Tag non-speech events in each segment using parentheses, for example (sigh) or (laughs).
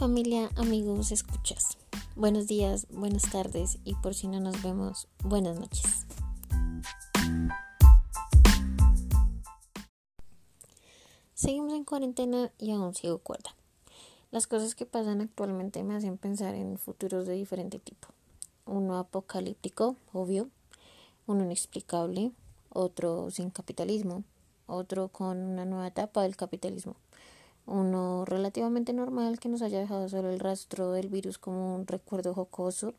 Familia, amigos, escuchas. Buenos días, buenas tardes y por si no nos vemos, buenas noches. Seguimos en cuarentena y aún sigo cuerda. Las cosas que pasan actualmente me hacen pensar en futuros de diferente tipo. Uno apocalíptico, obvio, uno inexplicable, otro sin capitalismo, otro con una nueva etapa del capitalismo uno relativamente normal que nos haya dejado solo el rastro del virus como un recuerdo jocoso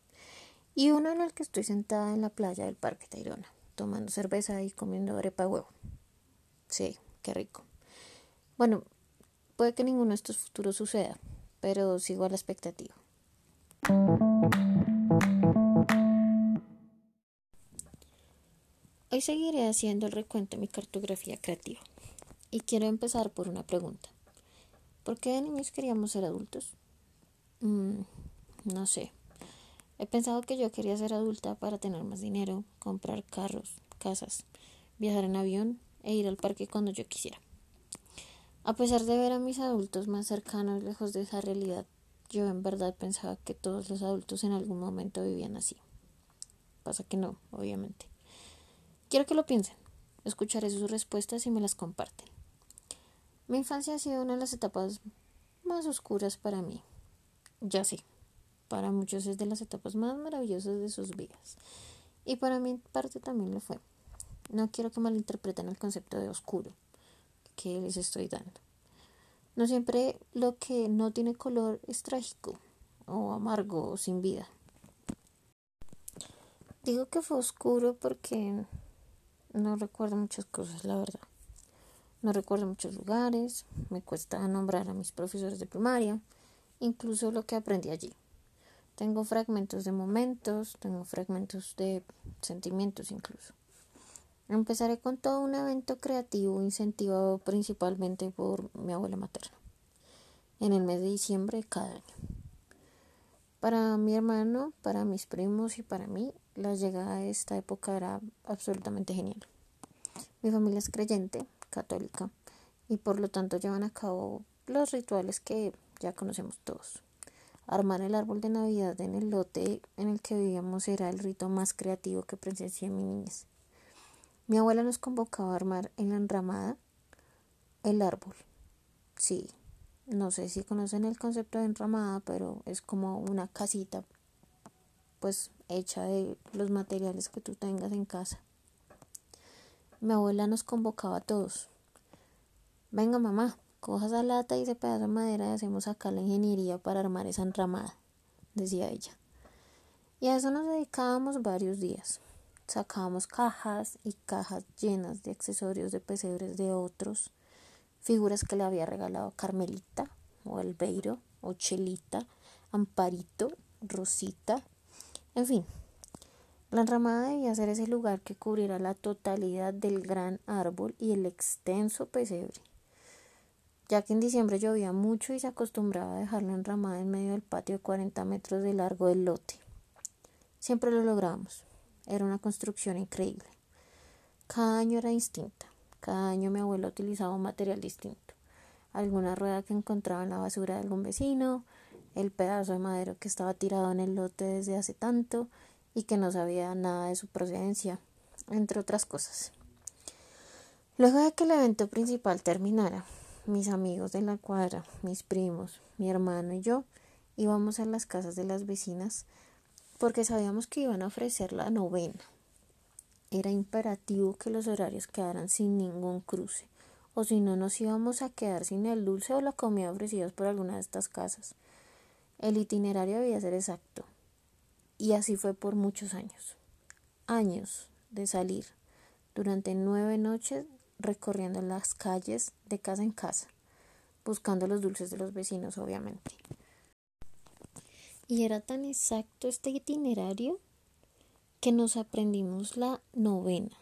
y uno en el que estoy sentada en la playa del Parque Tayrona, tomando cerveza y comiendo arepa huevo. Sí, qué rico. Bueno, puede que ninguno de estos futuros suceda, pero sigo a la expectativa. Hoy seguiré haciendo el recuento de mi cartografía creativa y quiero empezar por una pregunta. ¿Por qué de niños queríamos ser adultos? Mm, no sé. He pensado que yo quería ser adulta para tener más dinero, comprar carros, casas, viajar en avión e ir al parque cuando yo quisiera. A pesar de ver a mis adultos más cercanos lejos de esa realidad, yo en verdad pensaba que todos los adultos en algún momento vivían así. Pasa que no, obviamente. Quiero que lo piensen. Escucharé sus respuestas y me las comparten. Mi infancia ha sido una de las etapas más oscuras para mí. Ya sé, para muchos es de las etapas más maravillosas de sus vidas. Y para mi parte también lo fue. No quiero que malinterpreten el concepto de oscuro que les estoy dando. No siempre lo que no tiene color es trágico o amargo o sin vida. Digo que fue oscuro porque no recuerdo muchas cosas, la verdad. No recuerdo muchos lugares, me cuesta nombrar a mis profesores de primaria, incluso lo que aprendí allí. Tengo fragmentos de momentos, tengo fragmentos de sentimientos incluso. Empezaré con todo un evento creativo incentivado principalmente por mi abuela materna, en el mes de diciembre de cada año. Para mi hermano, para mis primos y para mí, la llegada de esta época era absolutamente genial. Mi familia es creyente, católica y por lo tanto llevan a cabo los rituales que ya conocemos todos. Armar el árbol de Navidad en el lote en el que vivíamos era el rito más creativo que presencié en mi niñez. Mi abuela nos convocaba a armar en la enramada el árbol. Sí, no sé si conocen el concepto de enramada, pero es como una casita pues hecha de los materiales que tú tengas en casa. Mi abuela nos convocaba a todos. Venga mamá, coja esa lata y ese pedazo de madera y hacemos acá la ingeniería para armar esa enramada, decía ella. Y a eso nos dedicábamos varios días. Sacábamos cajas y cajas llenas de accesorios de pesebres de otros, figuras que le había regalado Carmelita, o Albeiro, o Chelita, Amparito, Rosita, en fin, la enramada debía ser ese lugar que cubriera la totalidad del gran árbol y el extenso pesebre, ya que en diciembre llovía mucho y se acostumbraba a dejar la enramada en medio del patio de 40 metros de largo del lote. Siempre lo logramos. Era una construcción increíble. Cada año era distinta. Cada año mi abuelo utilizaba un material distinto. Alguna rueda que encontraba en la basura de algún vecino, el pedazo de madera que estaba tirado en el lote desde hace tanto, y que no sabía nada de su procedencia, entre otras cosas. Luego de que el evento principal terminara, mis amigos de la cuadra, mis primos, mi hermano y yo íbamos a las casas de las vecinas porque sabíamos que iban a ofrecer la novena. Era imperativo que los horarios quedaran sin ningún cruce, o si no nos íbamos a quedar sin el dulce o la comida ofrecidos por alguna de estas casas. El itinerario debía ser exacto, y así fue por muchos años. Años de salir durante nueve noches recorriendo las calles de casa en casa, buscando los dulces de los vecinos, obviamente. Y era tan exacto este itinerario que nos aprendimos la novena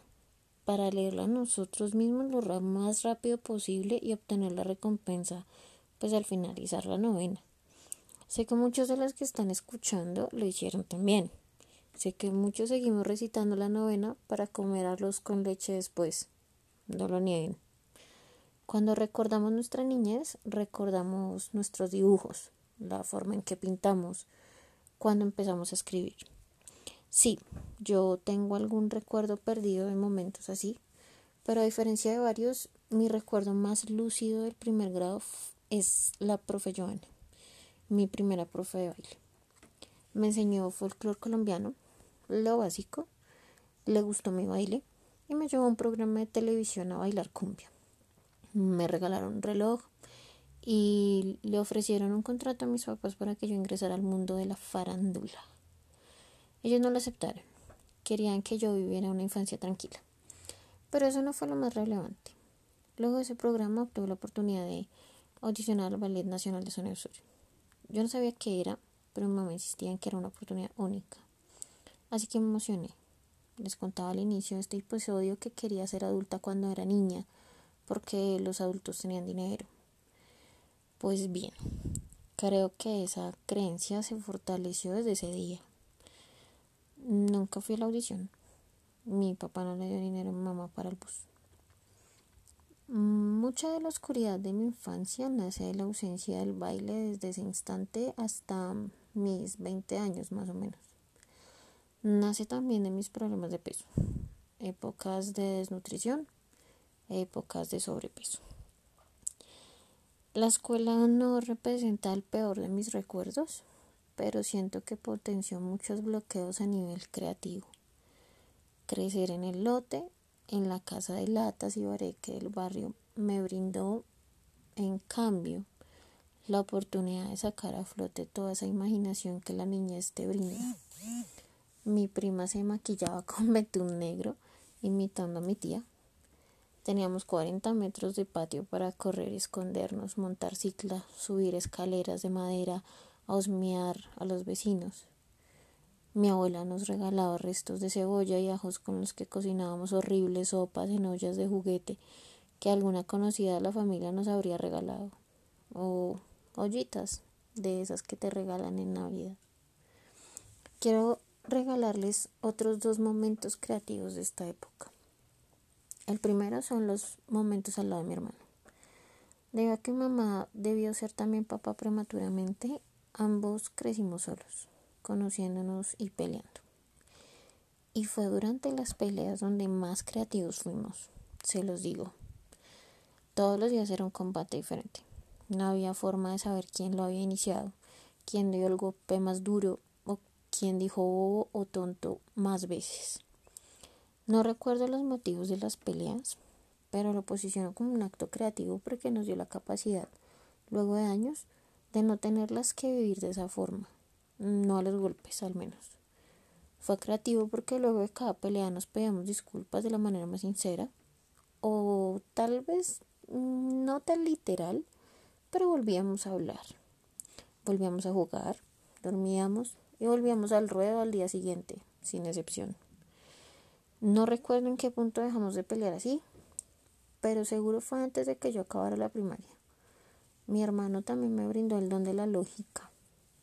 para leerla nosotros mismos lo más rápido posible y obtener la recompensa pues al finalizar la novena. Sé que muchos de los que están escuchando lo hicieron también. Sé que muchos seguimos recitando la novena para comer arroz con leche después. No lo nieguen. Cuando recordamos nuestra niñez, recordamos nuestros dibujos, la forma en que pintamos cuando empezamos a escribir. Sí, yo tengo algún recuerdo perdido de momentos así, pero a diferencia de varios, mi recuerdo más lúcido del primer grado es la profe Joana, mi primera profe de baile. Me enseñó folclore colombiano, lo básico, le gustó mi baile y me llevó a un programa de televisión a bailar cumbia. Me regalaron un reloj y le ofrecieron un contrato a mis papás para que yo ingresara al mundo de la farándula. Ellos no lo aceptaron. Querían que yo viviera una infancia tranquila. Pero eso no fue lo más relevante. Luego de ese programa obtuve la oportunidad de audicionar al Ballet Nacional de Zona Sur. Yo no sabía qué era, pero mi mamá insistía en que era una oportunidad única. Así que me emocioné. Les contaba al inicio de este episodio que quería ser adulta cuando era niña, porque los adultos tenían dinero. Pues bien, creo que esa creencia se fortaleció desde ese día. Nunca fui a la audición. Mi papá no le dio dinero a mi mamá para el bus. Mucha de la oscuridad de mi infancia nace de la ausencia del baile desde ese instante hasta mis 20 años más o menos. Nace también de mis problemas de peso, épocas de desnutrición, épocas de sobrepeso. La escuela no representa el peor de mis recuerdos, pero siento que potenció muchos bloqueos a nivel creativo. Crecer en el lote, en la casa de latas y bareque del barrio, me brindó, en cambio, la oportunidad de sacar a flote toda esa imaginación que la niñez te brinda. Mi prima se maquillaba con (laughs) betún negro, imitando a mi tía. Teníamos 40 metros de patio para correr, escondernos, montar cicla, subir escaleras de madera, a osmear a los vecinos. Mi abuela nos regalaba restos de cebolla y ajos con los que cocinábamos horribles sopas en ollas de juguete que alguna conocida de la familia nos habría regalado. O ollitas de esas que te regalan en Navidad. Quiero regalarles otros dos momentos creativos de esta época. El primero son los momentos al lado de mi hermano. Debido a que mamá debió ser también papá prematuramente, Ambos crecimos solos, conociéndonos y peleando. Y fue durante las peleas donde más creativos fuimos, se los digo. Todos los días era un combate diferente. No había forma de saber quién lo había iniciado, quién dio el golpe más duro o quién dijo bobo o tonto más veces. No recuerdo los motivos de las peleas, pero lo posiciono como un acto creativo porque nos dio la capacidad, luego de años, de no tenerlas que vivir de esa forma, no a los golpes al menos. Fue creativo porque luego de cada pelea nos pedíamos disculpas de la manera más sincera, o tal vez no tan literal, pero volvíamos a hablar, volvíamos a jugar, dormíamos y volvíamos al ruedo al día siguiente, sin excepción. No recuerdo en qué punto dejamos de pelear así, pero seguro fue antes de que yo acabara la primaria. Mi hermano también me brindó el don de la lógica,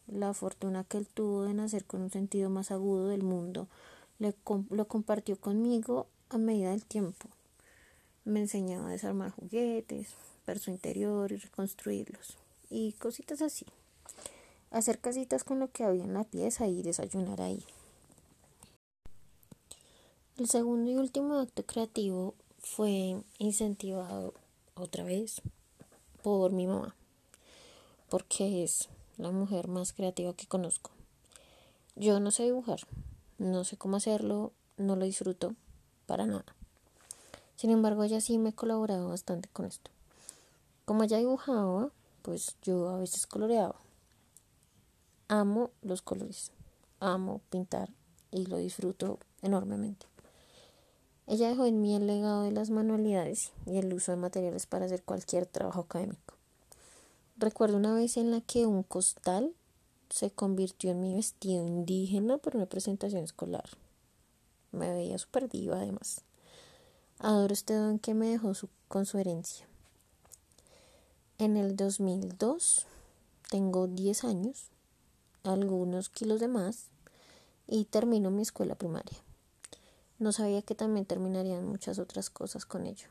la fortuna que él tuvo de nacer con un sentido más agudo del mundo. lo compartió conmigo a medida del tiempo. Me enseñaba a desarmar juguetes, ver su interior y reconstruirlos. Y cositas así. Hacer casitas con lo que había en la pieza y desayunar ahí. El segundo y último acto creativo fue incentivado otra vez por mi mamá, porque es la mujer más creativa que conozco. Yo no sé dibujar, no sé cómo hacerlo, no lo disfruto para nada. Sin embargo, ella sí me colaborado bastante con esto. Como ella dibujaba, pues yo a veces coloreaba. Amo los colores, amo pintar y lo disfruto enormemente. Ella dejó en mí el legado de las manualidades y el uso de materiales para hacer cualquier trabajo académico. Recuerdo una vez en la que un costal se convirtió en mi vestido indígena para una presentación escolar. Me veía súper diva además. Adoro este don que me dejó con su herencia. En el 2002 tengo 10 años, algunos kilos de más y termino mi escuela primaria. No sabía que también terminarían muchas otras cosas con ello.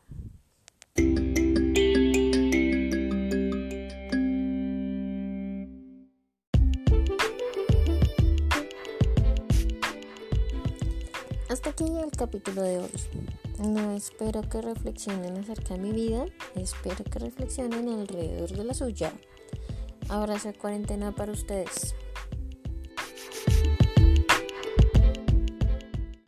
Hasta aquí el capítulo de hoy. No espero que reflexionen acerca de mi vida, espero que reflexionen alrededor de la suya. Abrazo de cuarentena para ustedes.